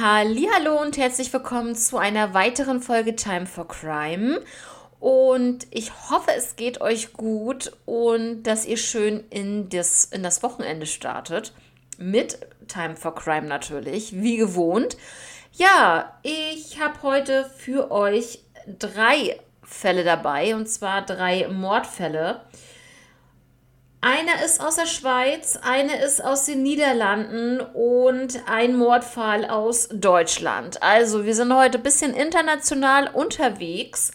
Hallo und herzlich willkommen zu einer weiteren Folge Time for Crime. Und ich hoffe, es geht euch gut und dass ihr schön in das, in das Wochenende startet. Mit Time for Crime natürlich, wie gewohnt. Ja, ich habe heute für euch drei Fälle dabei, und zwar drei Mordfälle. Einer ist aus der Schweiz, eine ist aus den Niederlanden und ein Mordfall aus Deutschland. Also wir sind heute ein bisschen international unterwegs.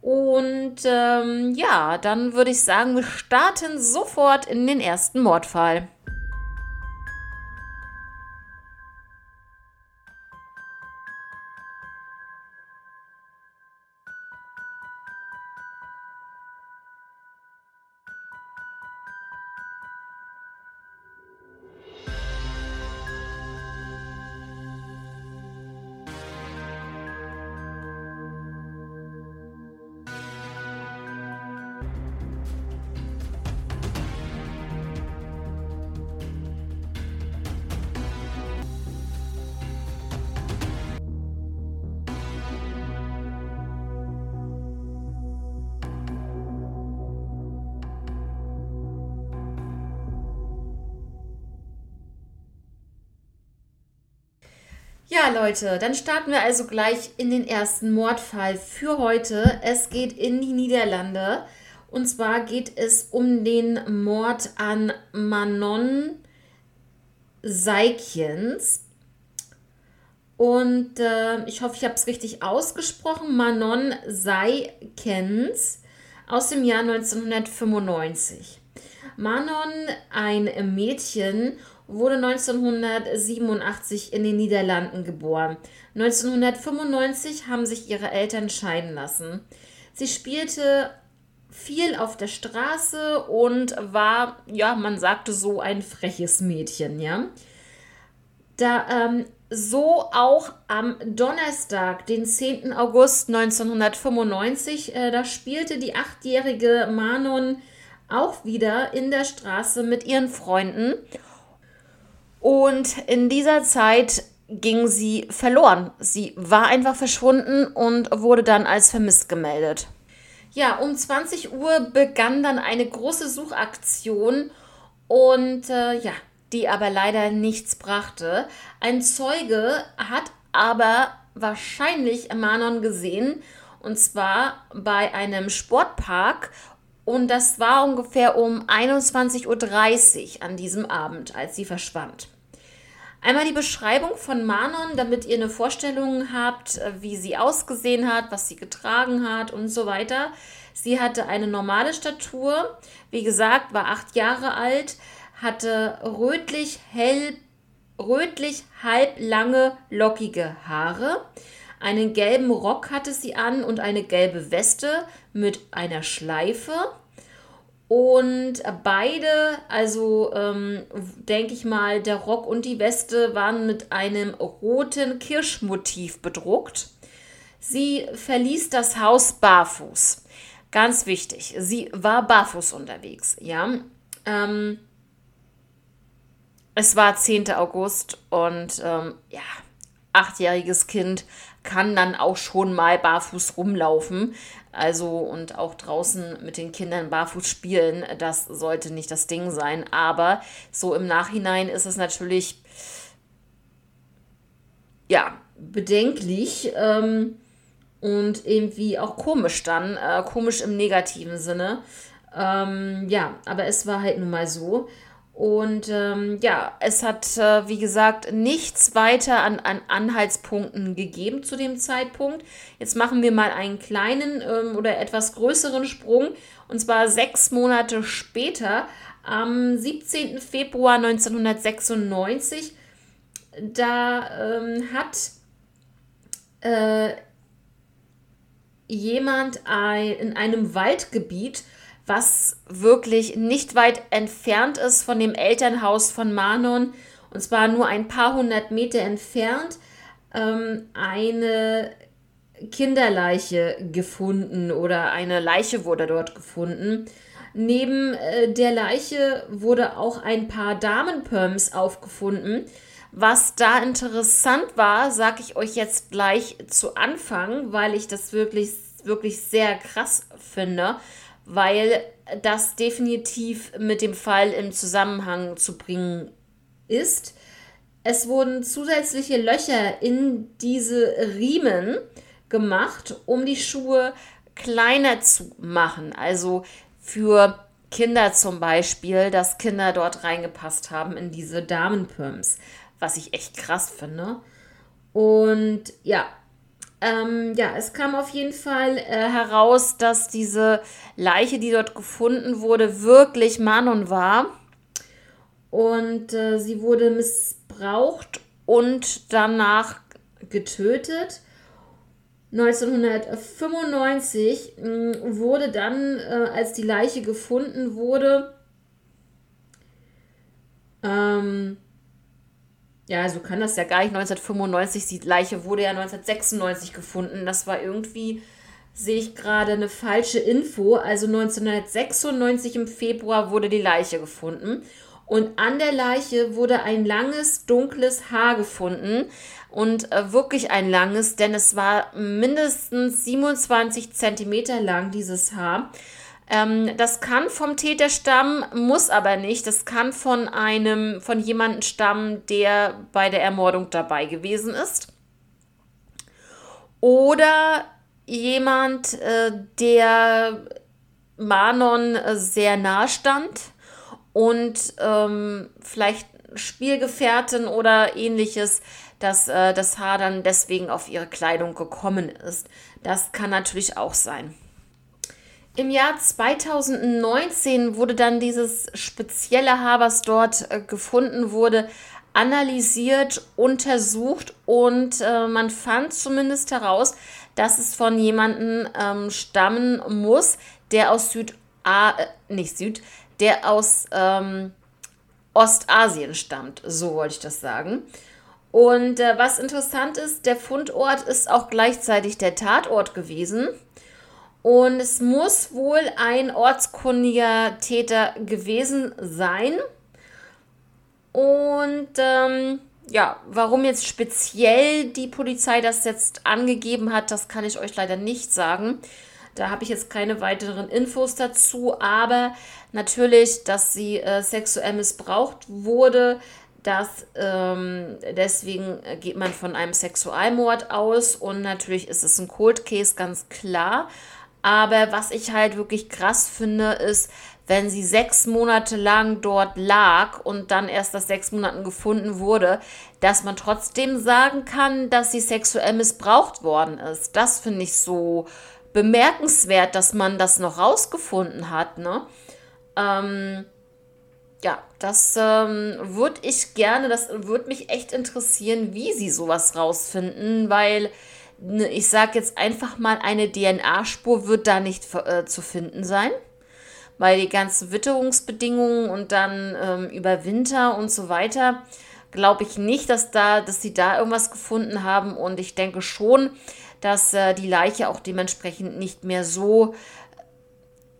Und ähm, ja, dann würde ich sagen, wir starten sofort in den ersten Mordfall. Ja, Leute, dann starten wir also gleich in den ersten Mordfall für heute. Es geht in die Niederlande. Und zwar geht es um den Mord an Manon Seikjens. Und äh, ich hoffe, ich habe es richtig ausgesprochen. Manon Seikens aus dem Jahr 1995. Manon, ein Mädchen wurde 1987 in den Niederlanden geboren. 1995 haben sich ihre Eltern scheiden lassen. Sie spielte viel auf der Straße und war, ja, man sagte so, ein freches Mädchen, ja. Da, ähm, so auch am Donnerstag, den 10. August 1995, äh, da spielte die achtjährige Manon auch wieder in der Straße mit ihren Freunden und in dieser Zeit ging sie verloren. Sie war einfach verschwunden und wurde dann als vermisst gemeldet. Ja, um 20 Uhr begann dann eine große Suchaktion und äh, ja, die aber leider nichts brachte. Ein Zeuge hat aber wahrscheinlich Manon gesehen und zwar bei einem Sportpark und das war ungefähr um 21.30 Uhr an diesem Abend, als sie verschwand. Einmal die Beschreibung von Manon, damit ihr eine Vorstellung habt, äh, wie sie ausgesehen hat, was sie getragen hat und so weiter. Sie hatte eine normale Statur, wie gesagt, war acht Jahre alt, hatte rötlich hell, rötlich halblange, lockige Haare. Einen gelben Rock hatte sie an und eine gelbe Weste mit einer Schleife. Und beide, also ähm, denke ich mal, der Rock und die Weste waren mit einem roten Kirschmotiv bedruckt. Sie verließ das Haus barfuß. Ganz wichtig, sie war barfuß unterwegs, ja. Ähm, es war 10. August und ähm, ja, achtjähriges Kind kann dann auch schon mal barfuß rumlaufen. Also und auch draußen mit den Kindern barfuß spielen, das sollte nicht das Ding sein. Aber so im Nachhinein ist es natürlich ja bedenklich ähm, und irgendwie auch komisch dann, äh, komisch im negativen Sinne. Ähm, ja, aber es war halt nun mal so. Und ähm, ja, es hat, äh, wie gesagt, nichts weiter an, an Anhaltspunkten gegeben zu dem Zeitpunkt. Jetzt machen wir mal einen kleinen ähm, oder etwas größeren Sprung. Und zwar sechs Monate später, am 17. Februar 1996, da ähm, hat äh, jemand ein, in einem Waldgebiet was wirklich nicht weit entfernt ist von dem Elternhaus von Manon, und zwar nur ein paar hundert Meter entfernt, ähm, eine Kinderleiche gefunden oder eine Leiche wurde dort gefunden. Neben äh, der Leiche wurde auch ein paar Damenperms aufgefunden, Was da interessant war, sage ich euch jetzt gleich zu Anfang, weil ich das wirklich, wirklich sehr krass finde, weil das definitiv mit dem Fall im Zusammenhang zu bringen ist. Es wurden zusätzliche Löcher in diese Riemen gemacht, um die Schuhe kleiner zu machen. Also für Kinder zum Beispiel, dass Kinder dort reingepasst haben in diese Damenpumps was ich echt krass finde. Und ja, ähm, ja, es kam auf jeden Fall äh, heraus, dass diese Leiche, die dort gefunden wurde, wirklich Manon war. Und äh, sie wurde missbraucht und danach getötet. 1995 mh, mm, wurde dann, äh, als die Leiche gefunden wurde, ähm, ja, so kann das ja gar nicht. 1995, die Leiche wurde ja 1996 gefunden. Das war irgendwie, sehe ich gerade, eine falsche Info. Also 1996 im Februar wurde die Leiche gefunden. Und an der Leiche wurde ein langes, dunkles Haar gefunden. Und äh, wirklich ein langes, denn es war mindestens 27 Zentimeter lang, dieses Haar. Ähm, das kann vom Täter stammen, muss aber nicht. Das kann von einem, von jemandem stammen, der bei der Ermordung dabei gewesen ist. Oder jemand, äh, der Manon äh, sehr nahe stand und ähm, vielleicht Spielgefährtin oder ähnliches, dass äh, das Haar dann deswegen auf ihre Kleidung gekommen ist. Das kann natürlich auch sein. Im Jahr 2019 wurde dann dieses spezielle was dort äh, gefunden wurde, analysiert, untersucht und äh, man fand zumindest heraus, dass es von jemandem ähm, stammen muss, der aus Süd, äh, nicht Süd, der aus ähm, Ostasien stammt. So wollte ich das sagen. Und äh, was interessant ist, der Fundort ist auch gleichzeitig der Tatort gewesen. Und es muss wohl ein ortskundiger Täter gewesen sein. Und ähm, ja, warum jetzt speziell die Polizei das jetzt angegeben hat, das kann ich euch leider nicht sagen. Da habe ich jetzt keine weiteren Infos dazu, aber natürlich, dass sie äh, sexuell missbraucht wurde, das ähm, deswegen geht man von einem Sexualmord aus und natürlich ist es ein Cold Case, ganz klar. Aber was ich halt wirklich krass finde, ist, wenn sie sechs Monate lang dort lag und dann erst nach sechs Monaten gefunden wurde, dass man trotzdem sagen kann, dass sie sexuell missbraucht worden ist. Das finde ich so bemerkenswert, dass man das noch rausgefunden hat. Ne? Ähm, ja, das ähm, würde ich gerne, das würde mich echt interessieren, wie sie sowas rausfinden, weil ich sage jetzt einfach mal, eine DNA-Spur wird da nicht äh, zu finden sein, weil die ganzen Witterungsbedingungen und dann ähm, über Winter und so weiter, glaube ich nicht, dass, da, dass sie da irgendwas gefunden haben. Und ich denke schon, dass äh, die Leiche auch dementsprechend nicht mehr so,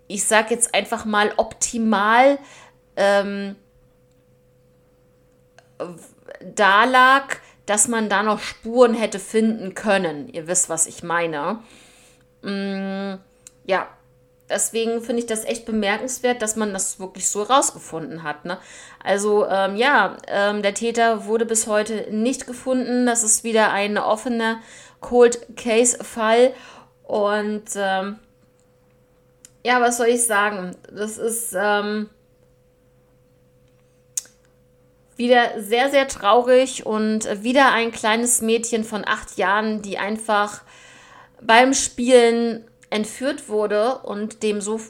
ich sage jetzt einfach mal, optimal ähm, da lag, dass man da noch Spuren hätte finden können. Ihr wisst, was ich meine. Mm, ja, deswegen finde ich das echt bemerkenswert, dass man das wirklich so rausgefunden hat. Ne? Also ähm, ja, ähm, der Täter wurde bis heute nicht gefunden. Das ist wieder ein offener Cold Case Fall. Und ähm, ja, was soll ich sagen? Das ist ähm, wieder sehr, sehr traurig und wieder ein kleines Mädchen von acht Jahren, die einfach beim Spielen entführt wurde und dem so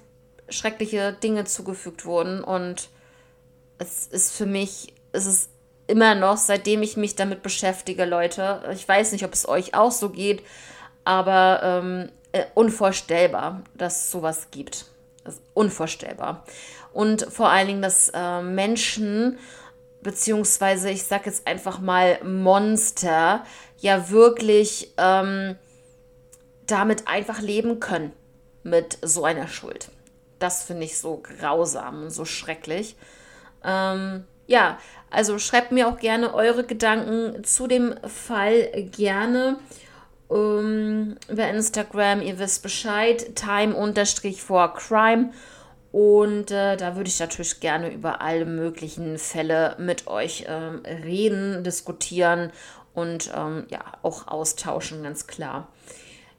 schreckliche Dinge zugefügt wurden. Und es ist für mich, es ist immer noch, seitdem ich mich damit beschäftige, Leute, ich weiß nicht, ob es euch auch so geht, aber ähm, äh, unvorstellbar, dass es sowas gibt. unvorstellbar. Und vor allen Dingen, dass äh, Menschen beziehungsweise ich sag jetzt einfach mal Monster, ja wirklich ähm, damit einfach leben können mit so einer Schuld. Das finde ich so grausam und so schrecklich. Ähm, ja, also schreibt mir auch gerne eure Gedanken zu dem Fall gerne. Ähm, über Instagram, ihr wisst Bescheid, time-for-crime. Und äh, da würde ich natürlich gerne über alle möglichen Fälle mit euch ähm, reden, diskutieren und ähm, ja, auch austauschen, ganz klar.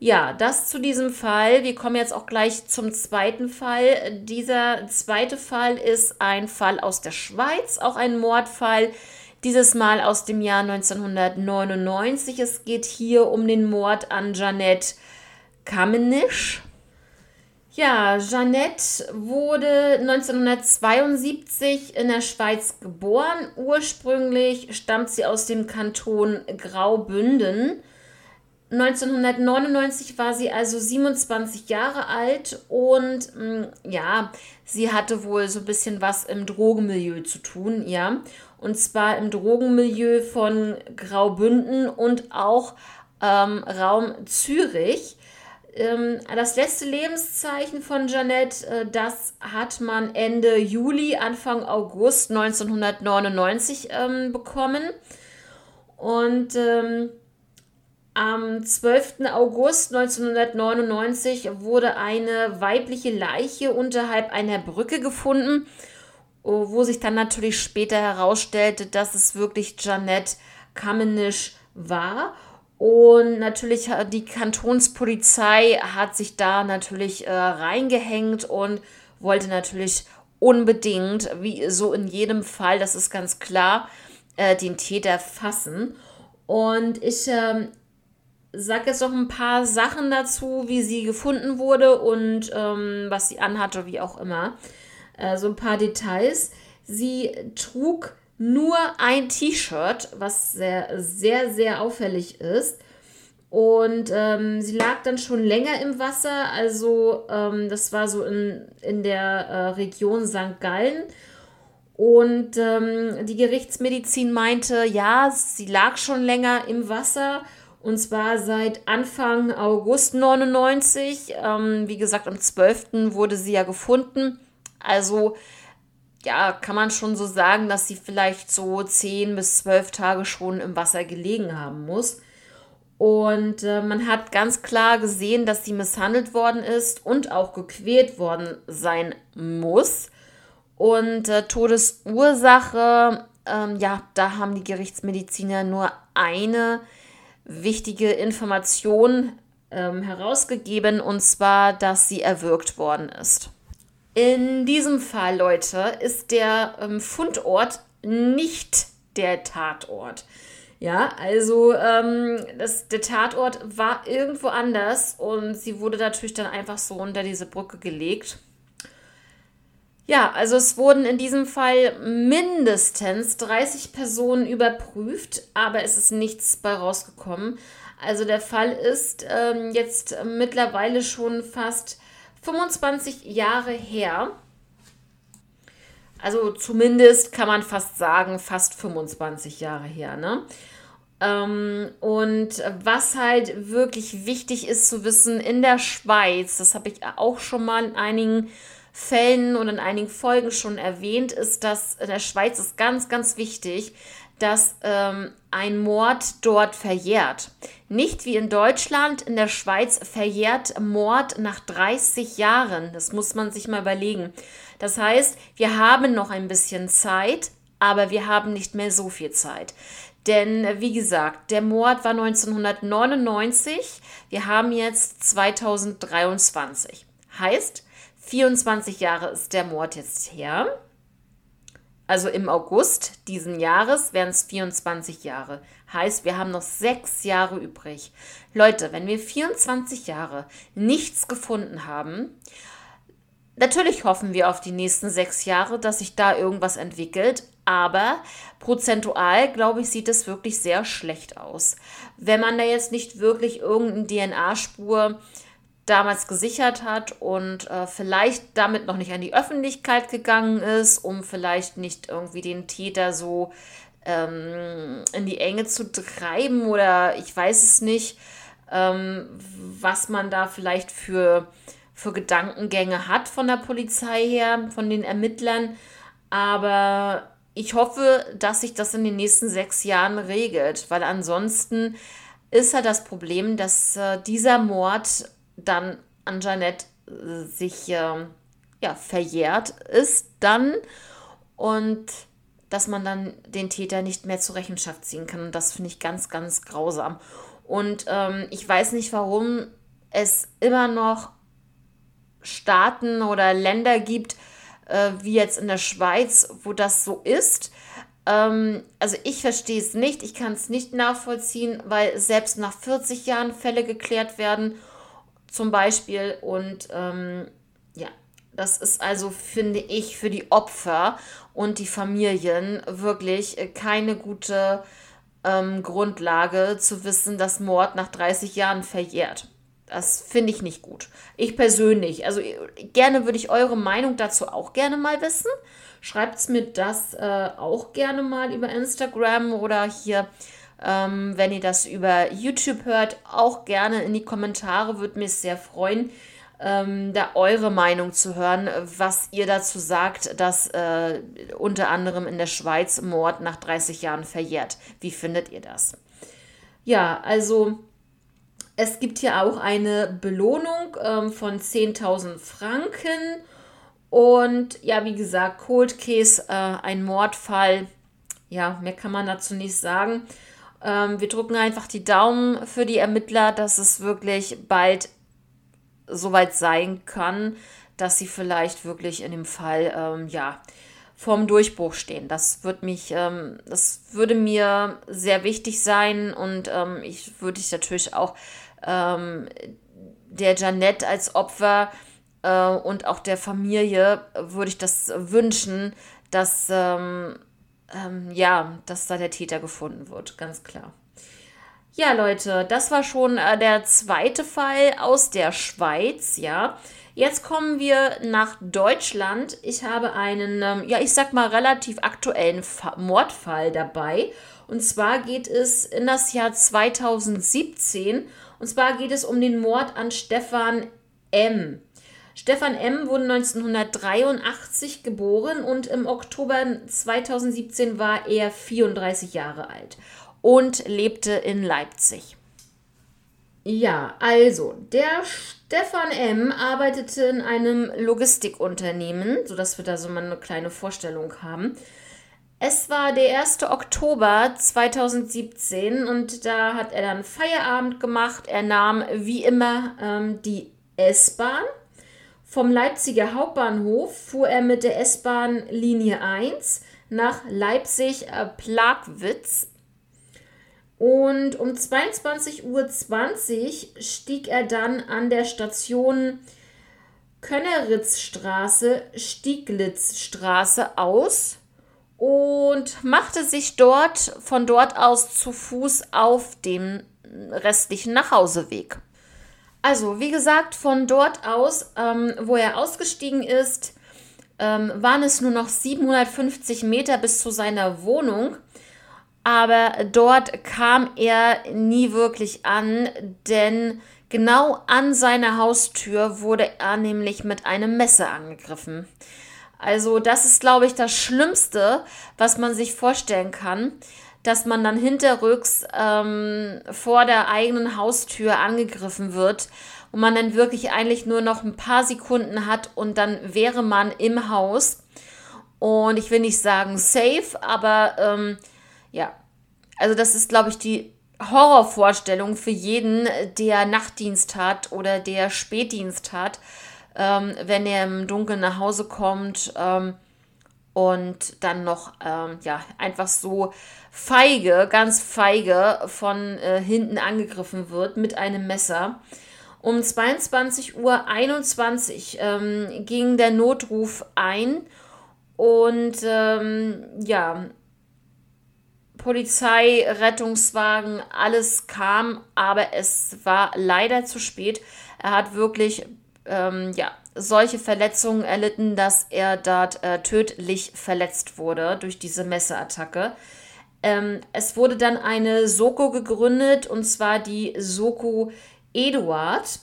Ja, das zu diesem Fall. Wir kommen jetzt auch gleich zum zweiten Fall. Dieser zweite Fall ist ein Fall aus der Schweiz, auch ein Mordfall. Dieses Mal aus dem Jahr 1999. Es geht hier um den Mord an Janette Kamenisch. Ja, Jeannette wurde 1972 in der Schweiz geboren. Ursprünglich stammt sie aus dem Kanton Graubünden. 1999 war sie also 27 Jahre alt und mm, ja, sie hatte wohl so ein bisschen was im Drogenmilieu zu tun, ja. Und zwar im Drogenmilieu von Graubünden und auch ähm, Raum Zürich. Ähm, das letzte Lebenszeichen von Jeanette, äh, das hat man Ende Juli, Anfang August 1999 ähm, bekommen. Und ähm, am 12. August 1999 wurde eine weibliche Leiche unterhalb einer Brücke gefunden, wo sich dann natürlich später herausstellte, dass es wirklich Jeanette Kamenisch war. Und natürlich die Kantonspolizei hat sich da natürlich äh, reingehängt und wollte natürlich unbedingt, wie so in jedem Fall, das ist ganz klar, äh, den Täter fassen. Und ich äh, sage jetzt noch ein paar Sachen dazu, wie sie gefunden wurde und ähm, was sie anhatte, wie auch immer. Äh, so ein paar Details. Sie trug nur ein T-Shirt, was sehr, sehr, sehr auffällig ist. Und ähm, sie lag dann schon länger im Wasser, also ähm, das war so in, in der äh, Region St. Gallen. Und ähm, die Gerichtsmedizin meinte, ja, sie lag schon länger im Wasser und zwar seit Anfang August 99. Ähm, wie gesagt, am 12. wurde sie ja gefunden. Also ja, kann man schon so sagen, dass sie vielleicht so 10 bis 12 Tage schon im Wasser gelegen haben muss. Und äh, man hat ganz klar gesehen, dass sie misshandelt worden ist und auch gequält worden sein muss. Und äh, Todesursache, ähm, ja, da haben die Gerichtsmediziner nur eine wichtige Information ähm, herausgegeben, und zwar, dass sie erwürgt worden ist. In diesem Fall, Leute, ist der ähm, Fundort nicht der Tatort. Ja, also ähm, das, der Tatort war irgendwo anders und sie wurde natürlich dann einfach so unter diese Brücke gelegt. Ja, also es wurden in diesem Fall mindestens 30 Personen überprüft, aber es ist nichts bei rausgekommen. Also der Fall ist ähm, jetzt mittlerweile schon fast 25 Jahre her. Also zumindest kann man fast sagen, fast 25 Jahre her. Ne? Ähm, und was halt wirklich wichtig ist zu wissen, in der Schweiz, das habe ich auch schon mal in einigen Fällen und in einigen Folgen schon erwähnt, ist, dass in der Schweiz ist ganz, ganz wichtig, dass ähm, ein Mord dort verjährt. Nicht wie in Deutschland, in der Schweiz verjährt Mord nach 30 Jahren. Das muss man sich mal überlegen. Das heißt, wir haben noch ein bisschen Zeit, aber wir haben nicht mehr so viel Zeit. Denn wie gesagt, der Mord war 1999, wir haben jetzt 2023. Heißt, 24 Jahre ist der Mord jetzt her. Also im August diesen Jahres wären es 24 Jahre. Heißt, wir haben noch sechs Jahre übrig. Leute, wenn wir 24 Jahre nichts gefunden haben, natürlich hoffen wir auf die nächsten sechs Jahre, dass sich da irgendwas entwickelt. Aber prozentual, glaube ich, sieht es wirklich sehr schlecht aus. Wenn man da jetzt nicht wirklich irgendeine DNA-Spur damals gesichert hat und äh, vielleicht damit noch nicht an die Öffentlichkeit gegangen ist, um vielleicht nicht irgendwie den Täter so ähm, in die Enge zu treiben oder ich weiß es nicht, ähm, was man da vielleicht für, für Gedankengänge hat von der Polizei her, von den Ermittlern. Aber ich hoffe, dass sich das in den nächsten sechs Jahren regelt, weil ansonsten ist ja das Problem, dass äh, dieser Mord dann an Janet äh, sich äh, ja, verjährt ist dann und dass man dann den Täter nicht mehr zur Rechenschaft ziehen kann. Und das finde ich ganz, ganz grausam. Und ähm, ich weiß nicht, warum es immer noch Staaten oder Länder gibt, äh, wie jetzt in der Schweiz, wo das so ist. Ähm, also ich verstehe es nicht, ich kann es nicht nachvollziehen, weil selbst nach 40 Jahren Fälle geklärt werden, zum Beispiel. Und ähm, ja, das ist also, finde ich, für die Opfer und die Familien wirklich keine gute ähm, Grundlage zu wissen, dass Mord nach 30 Jahren verjährt. Das finde ich nicht gut. Ich persönlich, also gerne würde ich eure Meinung dazu auch gerne mal wissen. Schreibt mir das äh, auch gerne mal über Instagram oder hier, ähm, wenn ihr das über YouTube hört, auch gerne in die Kommentare. Würde mich sehr freuen, ähm, da eure Meinung zu hören, was ihr dazu sagt, dass äh, unter anderem in der Schweiz Mord nach 30 Jahren verjährt. Wie findet ihr das? Ja, also es gibt hier auch eine Belohnung ähm, von 10.000 Franken. Und ja, wie gesagt, Cold Case, äh, ein Mordfall. Ja, mehr kann man dazu nicht sagen. Ähm, wir drücken einfach die Daumen für die Ermittler, dass es wirklich bald soweit sein kann, dass sie vielleicht wirklich in dem Fall, ähm, ja, vorm Durchbruch stehen. Das würde mich, ähm, das würde mir sehr wichtig sein und ähm, ich würde ich natürlich auch ähm, der Janette als Opfer äh, und auch der Familie würde ich das wünschen, dass ähm, ähm, ja, dass da der Täter gefunden wird, ganz klar. Ja, Leute, das war schon äh, der zweite Fall aus der Schweiz, ja. Jetzt kommen wir nach Deutschland. Ich habe einen, ähm, ja, ich sag mal, relativ aktuellen Fa Mordfall dabei. Und zwar geht es in das Jahr 2017 und zwar geht es um den Mord an Stefan M. Stefan M. wurde 1983 geboren und im Oktober 2017 war er 34 Jahre alt und lebte in Leipzig. Ja, also der Stefan M. arbeitete in einem Logistikunternehmen, sodass wir da so mal eine kleine Vorstellung haben. Es war der 1. Oktober 2017 und da hat er dann Feierabend gemacht. Er nahm wie immer ähm, die S-Bahn. Vom Leipziger Hauptbahnhof fuhr er mit der S-Bahn Linie 1 nach Leipzig-Plagwitz. Und um 22.20 Uhr stieg er dann an der Station Könneritzstraße, Stieglitzstraße aus und machte sich dort von dort aus zu Fuß auf dem restlichen Nachhauseweg. Also, wie gesagt, von dort aus, ähm, wo er ausgestiegen ist, ähm, waren es nur noch 750 Meter bis zu seiner Wohnung. Aber dort kam er nie wirklich an, denn genau an seiner Haustür wurde er nämlich mit einem Messer angegriffen. Also das ist, glaube ich, das Schlimmste, was man sich vorstellen kann, dass man dann hinterrücks ähm, vor der eigenen Haustür angegriffen wird und man dann wirklich eigentlich nur noch ein paar Sekunden hat und dann wäre man im Haus. Und ich will nicht sagen safe, aber ähm, ja, also das ist, glaube ich, die Horrorvorstellung für jeden, der Nachtdienst hat oder der Spätdienst hat ähm, wenn er im Dunkeln nach Hause kommt ähm, und dann noch ähm, ja, einfach so feige, ganz feige von äh, hinten angegriffen wird mit einem Messer. Um 22.21 Uhr ähm, ging der Notruf ein und ähm, ja, Polizei, Rettungswagen, alles kam, aber es war leider zu spät. Er hat wirklich ähm, ja, solche Verletzungen erlitten, dass er dort äh, tödlich verletzt wurde durch diese Messerattacke. Ähm, es wurde dann eine Soko gegründet und zwar die Soko Eduard.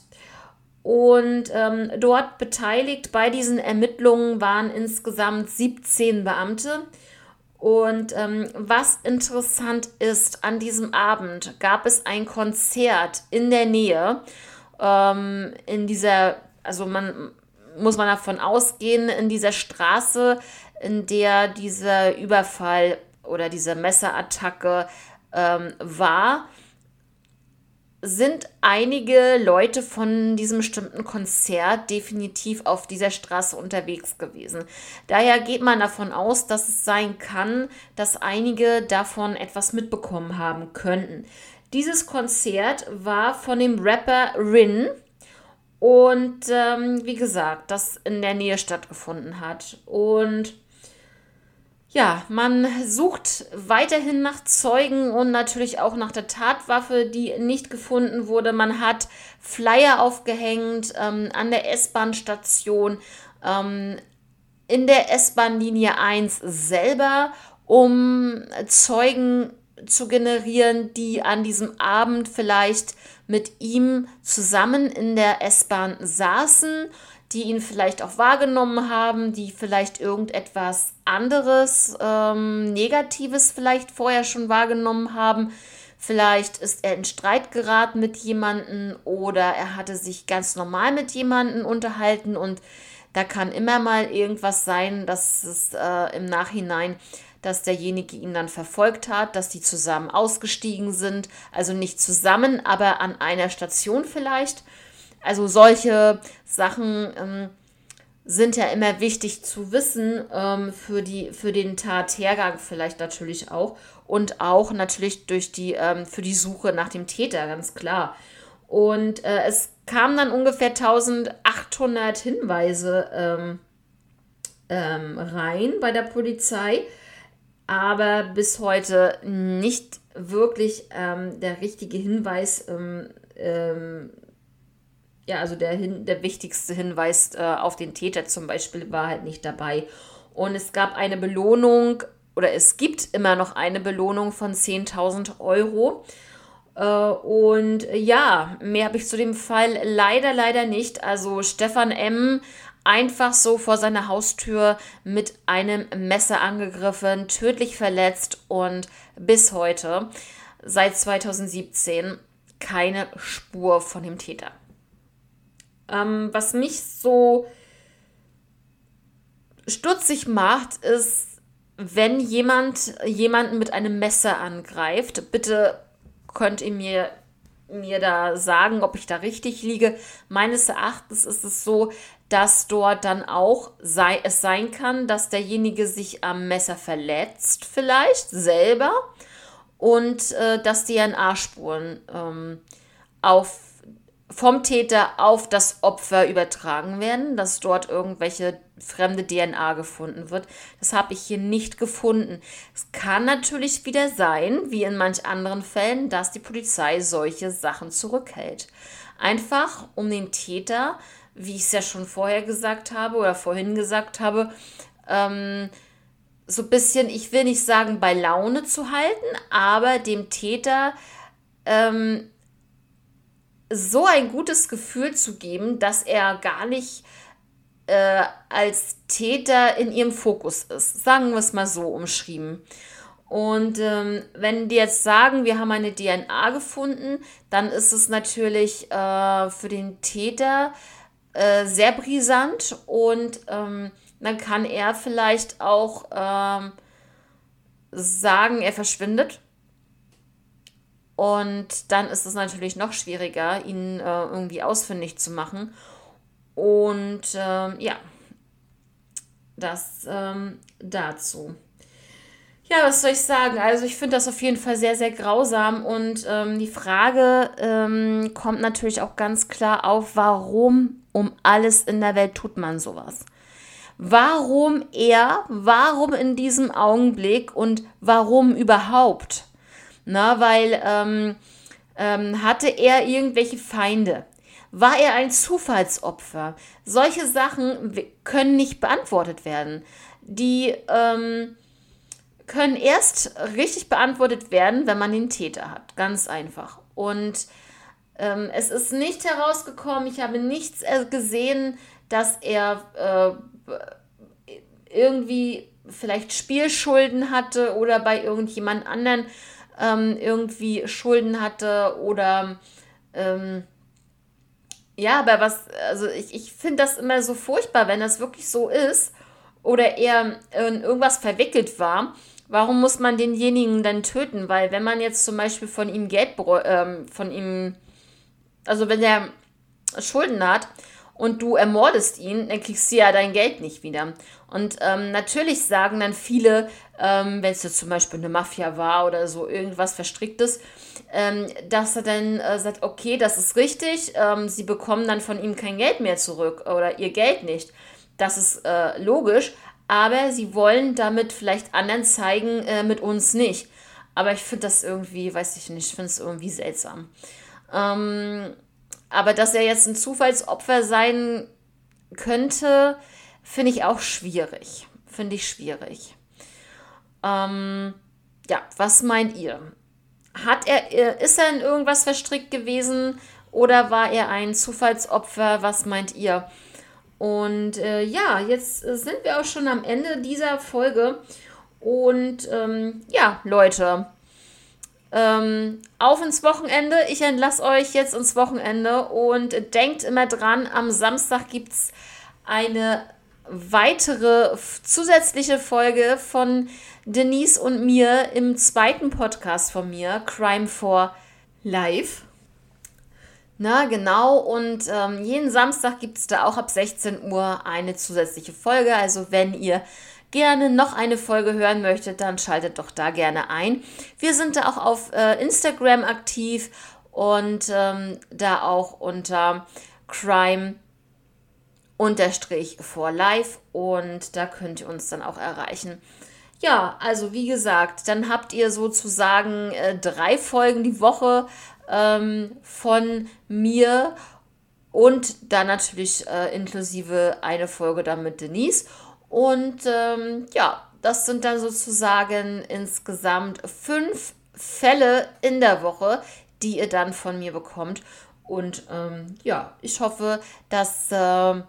Und ähm, dort beteiligt bei diesen Ermittlungen waren insgesamt 17 Beamte. Und ähm, was interessant ist, an diesem Abend gab es ein Konzert in der Nähe, ähm, in dieser, also man muss man davon ausgehen, in dieser Straße, in der dieser Überfall oder diese Messerattacke ähm, war, sind einige Leute von diesem bestimmten Konzert definitiv auf dieser Straße unterwegs gewesen. Daher geht man davon aus, dass es sein kann, dass einige davon etwas mitbekommen haben könnten. Dieses Konzert war von dem Rapper Rin und ähm, wie gesagt, das in der Nähe stattgefunden hat. Und ja, man sucht weiterhin nach Zeugen und natürlich auch nach der Tatwaffe, die nicht gefunden wurde. Man hat Flyer aufgehängt ähm, an der S-Bahn-Station, ähm, in der S-Bahn-Linie 1 selber, um Zeugen zu generieren, die an diesem Abend vielleicht mit ihm zusammen in der S-Bahn saßen die ihn vielleicht auch wahrgenommen haben, die vielleicht irgendetwas anderes, ähm, Negatives vielleicht vorher schon wahrgenommen haben. Vielleicht ist er in Streit geraten mit jemandem oder er hatte sich ganz normal mit jemandem unterhalten und da kann immer mal irgendwas sein, dass es äh, im Nachhinein, dass derjenige ihn dann verfolgt hat, dass die zusammen ausgestiegen sind, also nicht zusammen, aber an einer Station vielleicht. Also solche Sachen ähm, sind ja immer wichtig zu wissen ähm, für, die, für den Tathergang vielleicht natürlich auch und auch natürlich durch die, ähm, für die Suche nach dem Täter, ganz klar. Und äh, es kamen dann ungefähr 1800 Hinweise ähm, ähm, rein bei der Polizei, aber bis heute nicht wirklich ähm, der richtige Hinweis ähm, ja, also der, der wichtigste Hinweis äh, auf den Täter zum Beispiel war halt nicht dabei. Und es gab eine Belohnung, oder es gibt immer noch eine Belohnung von 10.000 Euro. Äh, und ja, mehr habe ich zu dem Fall leider, leider nicht. Also Stefan M. einfach so vor seiner Haustür mit einem Messer angegriffen, tödlich verletzt und bis heute, seit 2017, keine Spur von dem Täter. Ähm, was mich so stutzig macht, ist, wenn jemand jemanden mit einem Messer angreift, bitte könnt ihr mir, mir da sagen, ob ich da richtig liege. Meines Erachtens ist es so, dass dort dann auch sei, es sein kann, dass derjenige sich am Messer verletzt, vielleicht selber, und äh, dass DNA-Spuren ähm, auf vom Täter auf das Opfer übertragen werden, dass dort irgendwelche fremde DNA gefunden wird. Das habe ich hier nicht gefunden. Es kann natürlich wieder sein, wie in manch anderen Fällen, dass die Polizei solche Sachen zurückhält. Einfach um den Täter, wie ich es ja schon vorher gesagt habe oder vorhin gesagt habe, ähm, so ein bisschen, ich will nicht sagen, bei Laune zu halten, aber dem Täter ähm, so ein gutes Gefühl zu geben, dass er gar nicht äh, als Täter in ihrem Fokus ist. Sagen wir es mal so umschrieben. Und ähm, wenn die jetzt sagen, wir haben eine DNA gefunden, dann ist es natürlich äh, für den Täter äh, sehr brisant und ähm, dann kann er vielleicht auch ähm, sagen, er verschwindet und dann ist es natürlich noch schwieriger, ihn äh, irgendwie ausfindig zu machen. Und ähm, ja, das ähm, dazu. Ja, was soll ich sagen? Also ich finde das auf jeden Fall sehr, sehr grausam. Und ähm, die Frage ähm, kommt natürlich auch ganz klar auf, warum um alles in der Welt tut man sowas? Warum er? Warum in diesem Augenblick? Und warum überhaupt? Na, weil ähm, ähm, hatte er irgendwelche Feinde? War er ein Zufallsopfer? Solche Sachen können nicht beantwortet werden. Die ähm, können erst richtig beantwortet werden, wenn man den Täter hat. Ganz einfach. Und ähm, es ist nicht herausgekommen, ich habe nichts gesehen, dass er äh, irgendwie vielleicht Spielschulden hatte oder bei irgendjemand anderen ähm, irgendwie Schulden hatte oder ähm, ja, aber was, also ich, ich finde das immer so furchtbar, wenn das wirklich so ist oder er in irgendwas verwickelt war. Warum muss man denjenigen dann töten? Weil wenn man jetzt zum Beispiel von ihm Geld, ähm, von ihm, also wenn er Schulden hat und du ermordest ihn, dann kriegst du ja dein Geld nicht wieder. Und ähm, natürlich sagen dann viele, ähm, wenn es jetzt zum Beispiel eine Mafia war oder so irgendwas Verstricktes, ähm, dass er dann äh, sagt, okay, das ist richtig, ähm, sie bekommen dann von ihm kein Geld mehr zurück oder ihr Geld nicht. Das ist äh, logisch, aber sie wollen damit vielleicht anderen zeigen, äh, mit uns nicht. Aber ich finde das irgendwie, weiß ich nicht, ich finde es irgendwie seltsam. Ähm, aber dass er jetzt ein Zufallsopfer sein könnte, finde ich auch schwierig. Finde ich schwierig. Ähm, ja, was meint ihr? Hat er, äh, ist er in irgendwas verstrickt gewesen oder war er ein Zufallsopfer? Was meint ihr? Und äh, ja, jetzt sind wir auch schon am Ende dieser Folge. Und ähm, ja, Leute, ähm, auf ins Wochenende. Ich entlasse euch jetzt ins Wochenende und denkt immer dran, am Samstag gibt es eine weitere zusätzliche Folge von Denise und mir im zweiten Podcast von mir, Crime for Life. Na, genau. Und ähm, jeden Samstag gibt es da auch ab 16 Uhr eine zusätzliche Folge. Also wenn ihr gerne noch eine Folge hören möchtet, dann schaltet doch da gerne ein. Wir sind da auch auf äh, Instagram aktiv und ähm, da auch unter Crime unterstrich for life und da könnt ihr uns dann auch erreichen. Ja, also wie gesagt, dann habt ihr sozusagen äh, drei Folgen die Woche ähm, von mir und dann natürlich äh, inklusive eine Folge dann mit Denise. Und ähm, ja, das sind dann sozusagen insgesamt fünf Fälle in der Woche, die ihr dann von mir bekommt. Und ähm, ja, ich hoffe, das äh,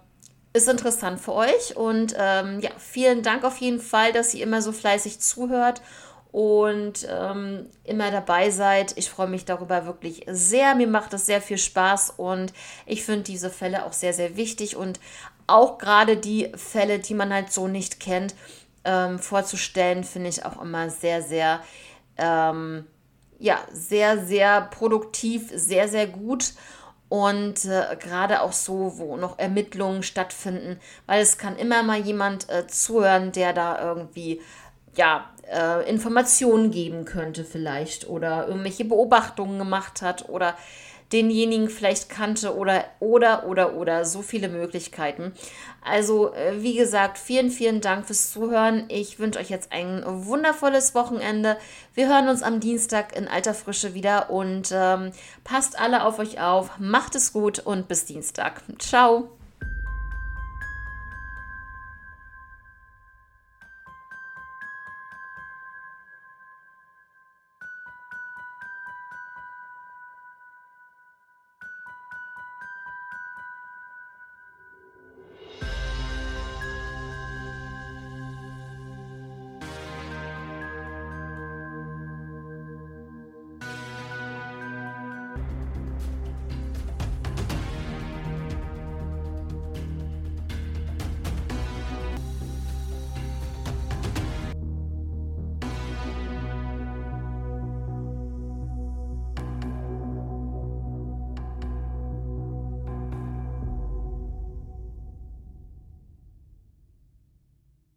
ist interessant für euch. Und ähm, ja, vielen Dank auf jeden Fall, dass ihr immer so fleißig zuhört und ähm, immer dabei seid. Ich freue mich darüber wirklich sehr. Mir macht es sehr viel Spaß und ich finde diese Fälle auch sehr, sehr wichtig und auch gerade die Fälle, die man halt so nicht kennt, ähm, vorzustellen, finde ich auch immer sehr, sehr, ähm, ja, sehr, sehr produktiv, sehr, sehr gut. Und äh, gerade auch so, wo noch Ermittlungen stattfinden, weil es kann immer mal jemand äh, zuhören, der da irgendwie, ja, äh, Informationen geben könnte vielleicht oder irgendwelche Beobachtungen gemacht hat oder denjenigen vielleicht kannte oder oder oder oder so viele Möglichkeiten. Also äh, wie gesagt, vielen vielen Dank fürs Zuhören. Ich wünsche euch jetzt ein wundervolles Wochenende. Wir hören uns am Dienstag in alter Frische wieder und ähm, passt alle auf euch auf, macht es gut und bis Dienstag. Ciao.